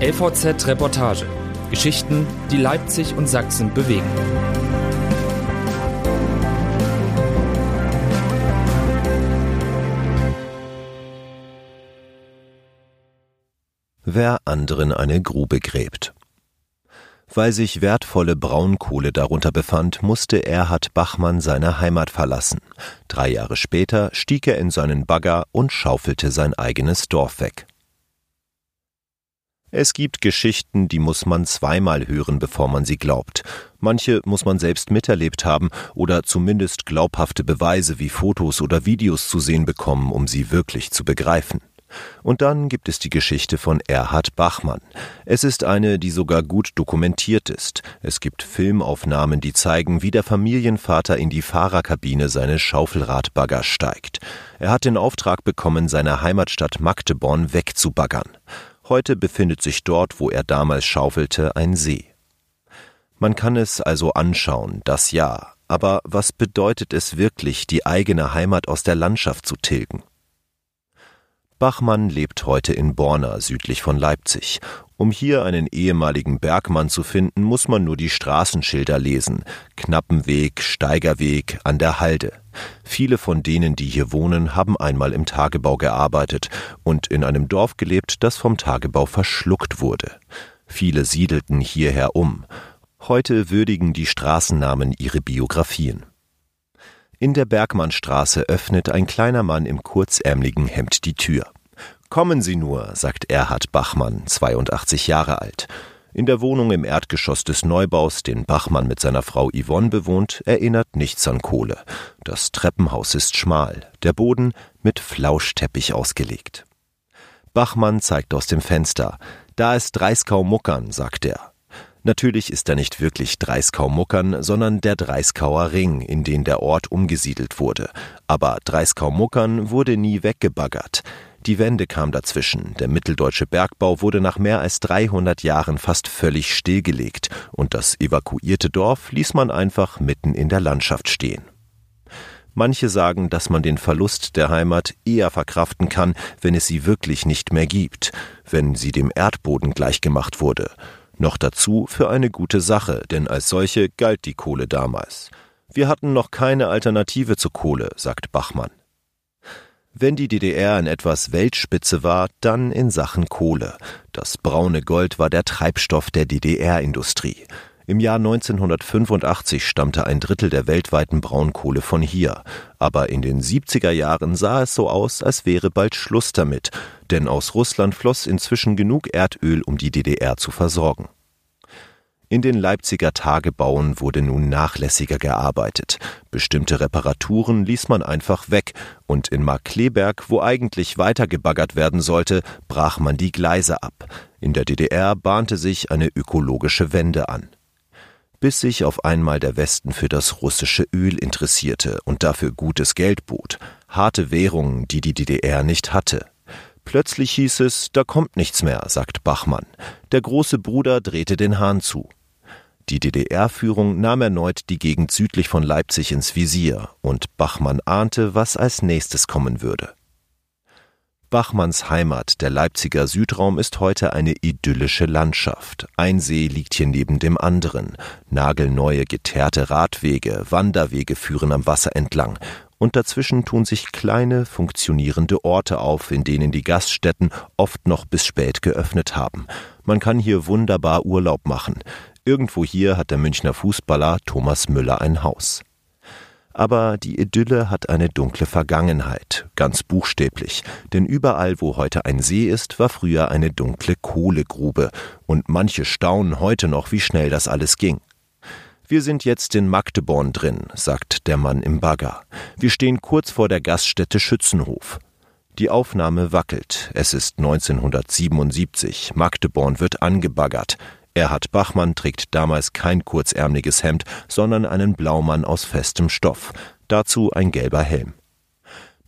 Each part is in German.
LVZ Reportage. Geschichten, die Leipzig und Sachsen bewegen. Wer anderen eine Grube gräbt. Weil sich wertvolle Braunkohle darunter befand, musste Erhard Bachmann seine Heimat verlassen. Drei Jahre später stieg er in seinen Bagger und schaufelte sein eigenes Dorf weg. Es gibt Geschichten, die muss man zweimal hören, bevor man sie glaubt. Manche muss man selbst miterlebt haben oder zumindest glaubhafte Beweise wie Fotos oder Videos zu sehen bekommen, um sie wirklich zu begreifen. Und dann gibt es die Geschichte von Erhard Bachmann. Es ist eine, die sogar gut dokumentiert ist. Es gibt Filmaufnahmen, die zeigen, wie der Familienvater in die Fahrerkabine seines Schaufelradbaggers steigt. Er hat den Auftrag bekommen, seine Heimatstadt Magdeborn wegzubaggern. Heute befindet sich dort, wo er damals schaufelte, ein See. Man kann es also anschauen, das ja, aber was bedeutet es wirklich, die eigene Heimat aus der Landschaft zu tilgen? Bachmann lebt heute in Borna südlich von Leipzig. Um hier einen ehemaligen Bergmann zu finden, muss man nur die Straßenschilder lesen. Knappenweg, Steigerweg, an der Halde. Viele von denen, die hier wohnen, haben einmal im Tagebau gearbeitet und in einem Dorf gelebt, das vom Tagebau verschluckt wurde. Viele siedelten hierher um. Heute würdigen die Straßennamen ihre Biografien. In der Bergmannstraße öffnet ein kleiner Mann im kurzärmligen Hemd die Tür. Kommen Sie nur, sagt Erhard Bachmann, 82 Jahre alt. In der Wohnung im Erdgeschoss des Neubaus, den Bachmann mit seiner Frau Yvonne bewohnt, erinnert nichts an Kohle. Das Treppenhaus ist schmal, der Boden mit Flauschteppich ausgelegt. Bachmann zeigt aus dem Fenster. Da ist Dreiskau-Muckern, sagt er. Natürlich ist er nicht wirklich Dreiskau-Muckern, sondern der Dreiskauer Ring, in den der Ort umgesiedelt wurde. Aber Dreiskau-Muckern wurde nie weggebaggert. Die Wende kam dazwischen. Der mitteldeutsche Bergbau wurde nach mehr als 300 Jahren fast völlig stillgelegt und das evakuierte Dorf ließ man einfach mitten in der Landschaft stehen. Manche sagen, dass man den Verlust der Heimat eher verkraften kann, wenn es sie wirklich nicht mehr gibt, wenn sie dem Erdboden gleichgemacht wurde. Noch dazu für eine gute Sache, denn als solche galt die Kohle damals. Wir hatten noch keine Alternative zur Kohle, sagt Bachmann. Wenn die DDR in etwas Weltspitze war, dann in Sachen Kohle. Das braune Gold war der Treibstoff der DDR-Industrie. Im Jahr 1985 stammte ein Drittel der weltweiten Braunkohle von hier. Aber in den 70er Jahren sah es so aus, als wäre bald Schluss damit, denn aus Russland floss inzwischen genug Erdöl, um die DDR zu versorgen. In den Leipziger Tagebauen wurde nun nachlässiger gearbeitet. Bestimmte Reparaturen ließ man einfach weg, und in Markkleeberg, wo eigentlich weitergebaggert werden sollte, brach man die Gleise ab. In der DDR bahnte sich eine ökologische Wende an. Bis sich auf einmal der Westen für das russische Öl interessierte und dafür gutes Geld bot, harte Währungen, die die DDR nicht hatte. Plötzlich hieß es, da kommt nichts mehr, sagt Bachmann. Der große Bruder drehte den Hahn zu. Die DDR-Führung nahm erneut die Gegend südlich von Leipzig ins Visier, und Bachmann ahnte, was als nächstes kommen würde. Bachmanns Heimat, der Leipziger Südraum, ist heute eine idyllische Landschaft. Ein See liegt hier neben dem anderen. Nagelneue geteerte Radwege, Wanderwege führen am Wasser entlang. Und dazwischen tun sich kleine, funktionierende Orte auf, in denen die Gaststätten oft noch bis spät geöffnet haben. Man kann hier wunderbar Urlaub machen. Irgendwo hier hat der Münchner Fußballer Thomas Müller ein Haus. Aber die Idylle hat eine dunkle Vergangenheit, ganz buchstäblich, denn überall, wo heute ein See ist, war früher eine dunkle Kohlegrube, und manche staunen heute noch, wie schnell das alles ging. Wir sind jetzt in Magdeborn drin, sagt der Mann im Bagger. Wir stehen kurz vor der Gaststätte Schützenhof. Die Aufnahme wackelt. Es ist 1977. Magdeborn wird angebaggert. Erhard Bachmann trägt damals kein kurzärmliches Hemd, sondern einen Blaumann aus festem Stoff, dazu ein gelber Helm.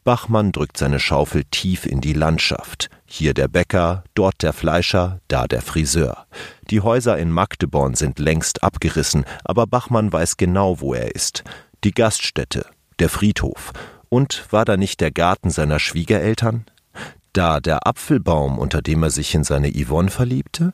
Bachmann drückt seine Schaufel tief in die Landschaft. Hier der Bäcker, dort der Fleischer, da der Friseur. Die Häuser in Magdeborn sind längst abgerissen, aber Bachmann weiß genau, wo er ist. Die Gaststätte, der Friedhof. Und war da nicht der Garten seiner Schwiegereltern? Etwa der Apfelbaum, unter dem er sich in seine Yvonne verliebte?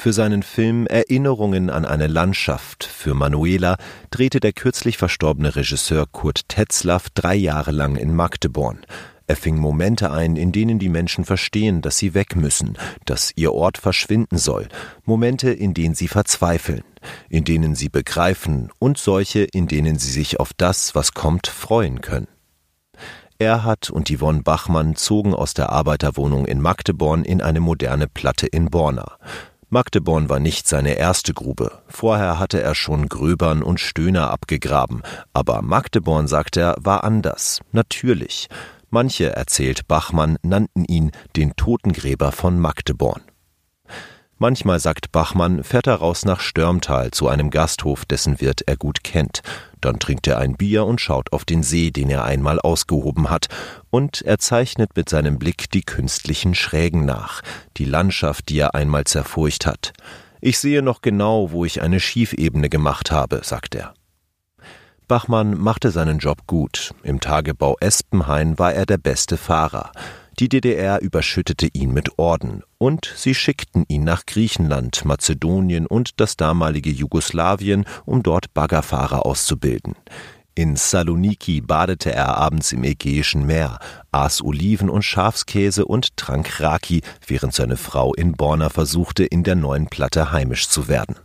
Für seinen Film Erinnerungen an eine Landschaft für Manuela drehte der kürzlich verstorbene Regisseur Kurt Tetzlaff drei Jahre lang in Magdeborn. Er fing Momente ein, in denen die Menschen verstehen, dass sie weg müssen, dass ihr Ort verschwinden soll, Momente, in denen sie verzweifeln, in denen sie begreifen und solche, in denen sie sich auf das, was kommt, freuen können. Erhard und Yvonne Bachmann zogen aus der Arbeiterwohnung in Magdeborn in eine moderne Platte in Borna. Magdeborn war nicht seine erste Grube. Vorher hatte er schon Gröbern und Stöhner abgegraben. Aber Magdeborn, sagt er, war anders, natürlich. Manche, erzählt Bachmann, nannten ihn den Totengräber von Magdeborn. Manchmal, sagt Bachmann, fährt er raus nach Störmtal zu einem Gasthof, dessen Wirt er gut kennt. Dann trinkt er ein Bier und schaut auf den See, den er einmal ausgehoben hat, und er zeichnet mit seinem Blick die künstlichen Schrägen nach, die Landschaft, die er einmal zerfurcht hat. Ich sehe noch genau, wo ich eine Schiefebene gemacht habe, sagt er. Bachmann machte seinen Job gut. Im Tagebau Espenhain war er der beste Fahrer. Die DDR überschüttete ihn mit Orden und sie schickten ihn nach Griechenland, Mazedonien und das damalige Jugoslawien, um dort Baggerfahrer auszubilden. In Saloniki badete er abends im Ägäischen Meer, aß Oliven und Schafskäse und trank Raki, während seine Frau in Borna versuchte, in der neuen Platte heimisch zu werden.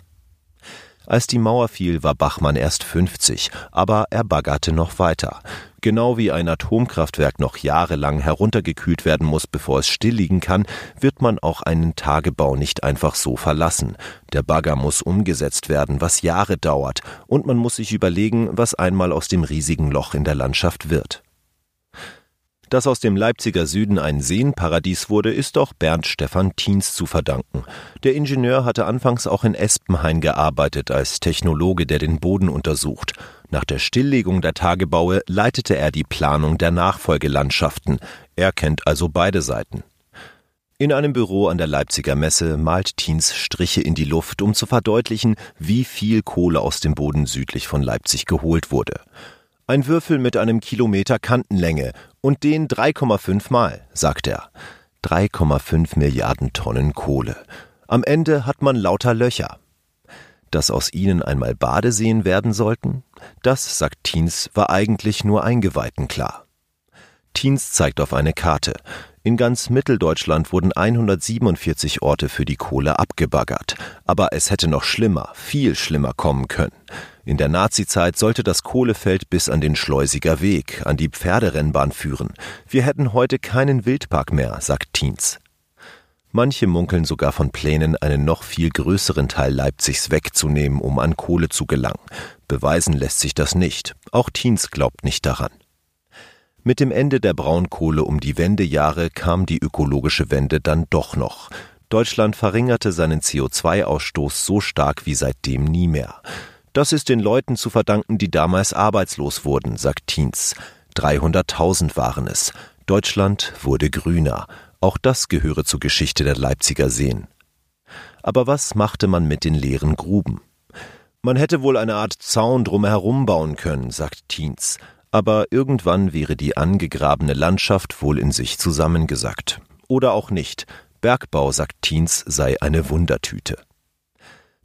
Als die Mauer fiel, war Bachmann erst 50, aber er baggerte noch weiter. Genau wie ein Atomkraftwerk noch jahrelang heruntergekühlt werden muss, bevor es stillliegen kann, wird man auch einen Tagebau nicht einfach so verlassen. Der Bagger muss umgesetzt werden, was Jahre dauert, und man muss sich überlegen, was einmal aus dem riesigen Loch in der Landschaft wird. Dass aus dem Leipziger Süden ein Seenparadies wurde, ist auch Bernd Stefan Thiens zu verdanken. Der Ingenieur hatte anfangs auch in Espenhain gearbeitet als Technologe, der den Boden untersucht. Nach der Stilllegung der Tagebaue leitete er die Planung der Nachfolgelandschaften. Er kennt also beide Seiten. In einem Büro an der Leipziger Messe malt Thiens Striche in die Luft, um zu verdeutlichen, wie viel Kohle aus dem Boden südlich von Leipzig geholt wurde. Ein Würfel mit einem Kilometer Kantenlänge und den 3,5 Mal, sagt er. 3,5 Milliarden Tonnen Kohle. Am Ende hat man lauter Löcher. Dass aus ihnen einmal Badeseen werden sollten, das, sagt Thiens, war eigentlich nur Eingeweihten klar. Thiens zeigt auf eine Karte. In ganz Mitteldeutschland wurden 147 Orte für die Kohle abgebaggert. Aber es hätte noch schlimmer, viel schlimmer kommen können. In der Nazizeit sollte das Kohlefeld bis an den Schleusiger Weg, an die Pferderennbahn führen. Wir hätten heute keinen Wildpark mehr, sagt Thiens. Manche munkeln sogar von Plänen, einen noch viel größeren Teil Leipzigs wegzunehmen, um an Kohle zu gelangen. Beweisen lässt sich das nicht. Auch Thiens glaubt nicht daran. Mit dem Ende der Braunkohle um die Wendejahre kam die ökologische Wende dann doch noch. Deutschland verringerte seinen CO2-Ausstoß so stark wie seitdem nie mehr. Das ist den Leuten zu verdanken, die damals arbeitslos wurden, sagt Thiens. 300.000 waren es. Deutschland wurde grüner. Auch das gehöre zur Geschichte der Leipziger Seen. Aber was machte man mit den leeren Gruben? Man hätte wohl eine Art Zaun drumherum bauen können, sagt Thiens. Aber irgendwann wäre die angegrabene Landschaft wohl in sich zusammengesackt. Oder auch nicht. Bergbau, sagt Thiens, sei eine Wundertüte.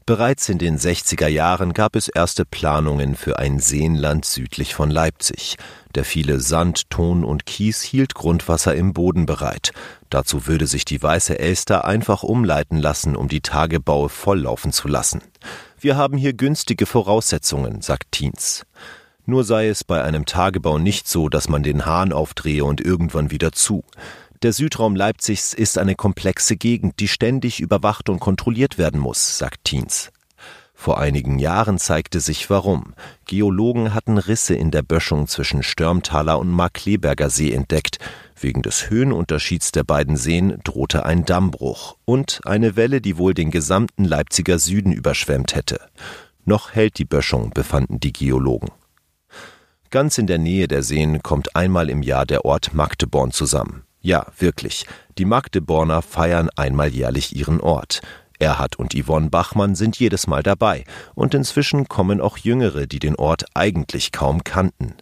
Bereits in den 60er Jahren gab es erste Planungen für ein Seenland südlich von Leipzig. Der viele Sand, Ton und Kies hielt Grundwasser im Boden bereit. Dazu würde sich die Weiße Elster einfach umleiten lassen, um die Tagebaue volllaufen zu lassen. Wir haben hier günstige Voraussetzungen, sagt Thiens. Nur sei es bei einem Tagebau nicht so, dass man den Hahn aufdrehe und irgendwann wieder zu. Der Südraum Leipzigs ist eine komplexe Gegend, die ständig überwacht und kontrolliert werden muss, sagt Thiens. Vor einigen Jahren zeigte sich warum. Geologen hatten Risse in der Böschung zwischen Störmtaler und Markleberger See entdeckt. Wegen des Höhenunterschieds der beiden Seen drohte ein Dammbruch und eine Welle, die wohl den gesamten Leipziger Süden überschwemmt hätte. Noch hält die Böschung, befanden die Geologen. Ganz in der Nähe der Seen kommt einmal im Jahr der Ort Magdeborn zusammen. Ja, wirklich. Die Magdeborner feiern einmal jährlich ihren Ort. Erhard und Yvonne Bachmann sind jedes Mal dabei, und inzwischen kommen auch Jüngere, die den Ort eigentlich kaum kannten.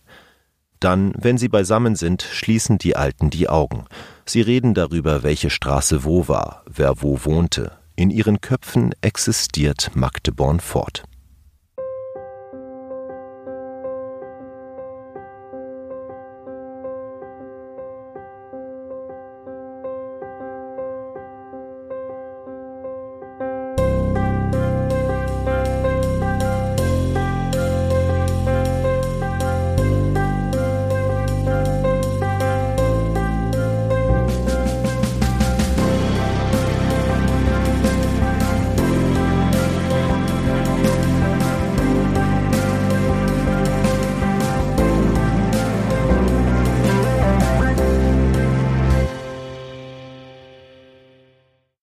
Dann, wenn sie beisammen sind, schließen die Alten die Augen. Sie reden darüber, welche Straße wo war, wer wo wohnte. In ihren Köpfen existiert Magdeborn fort.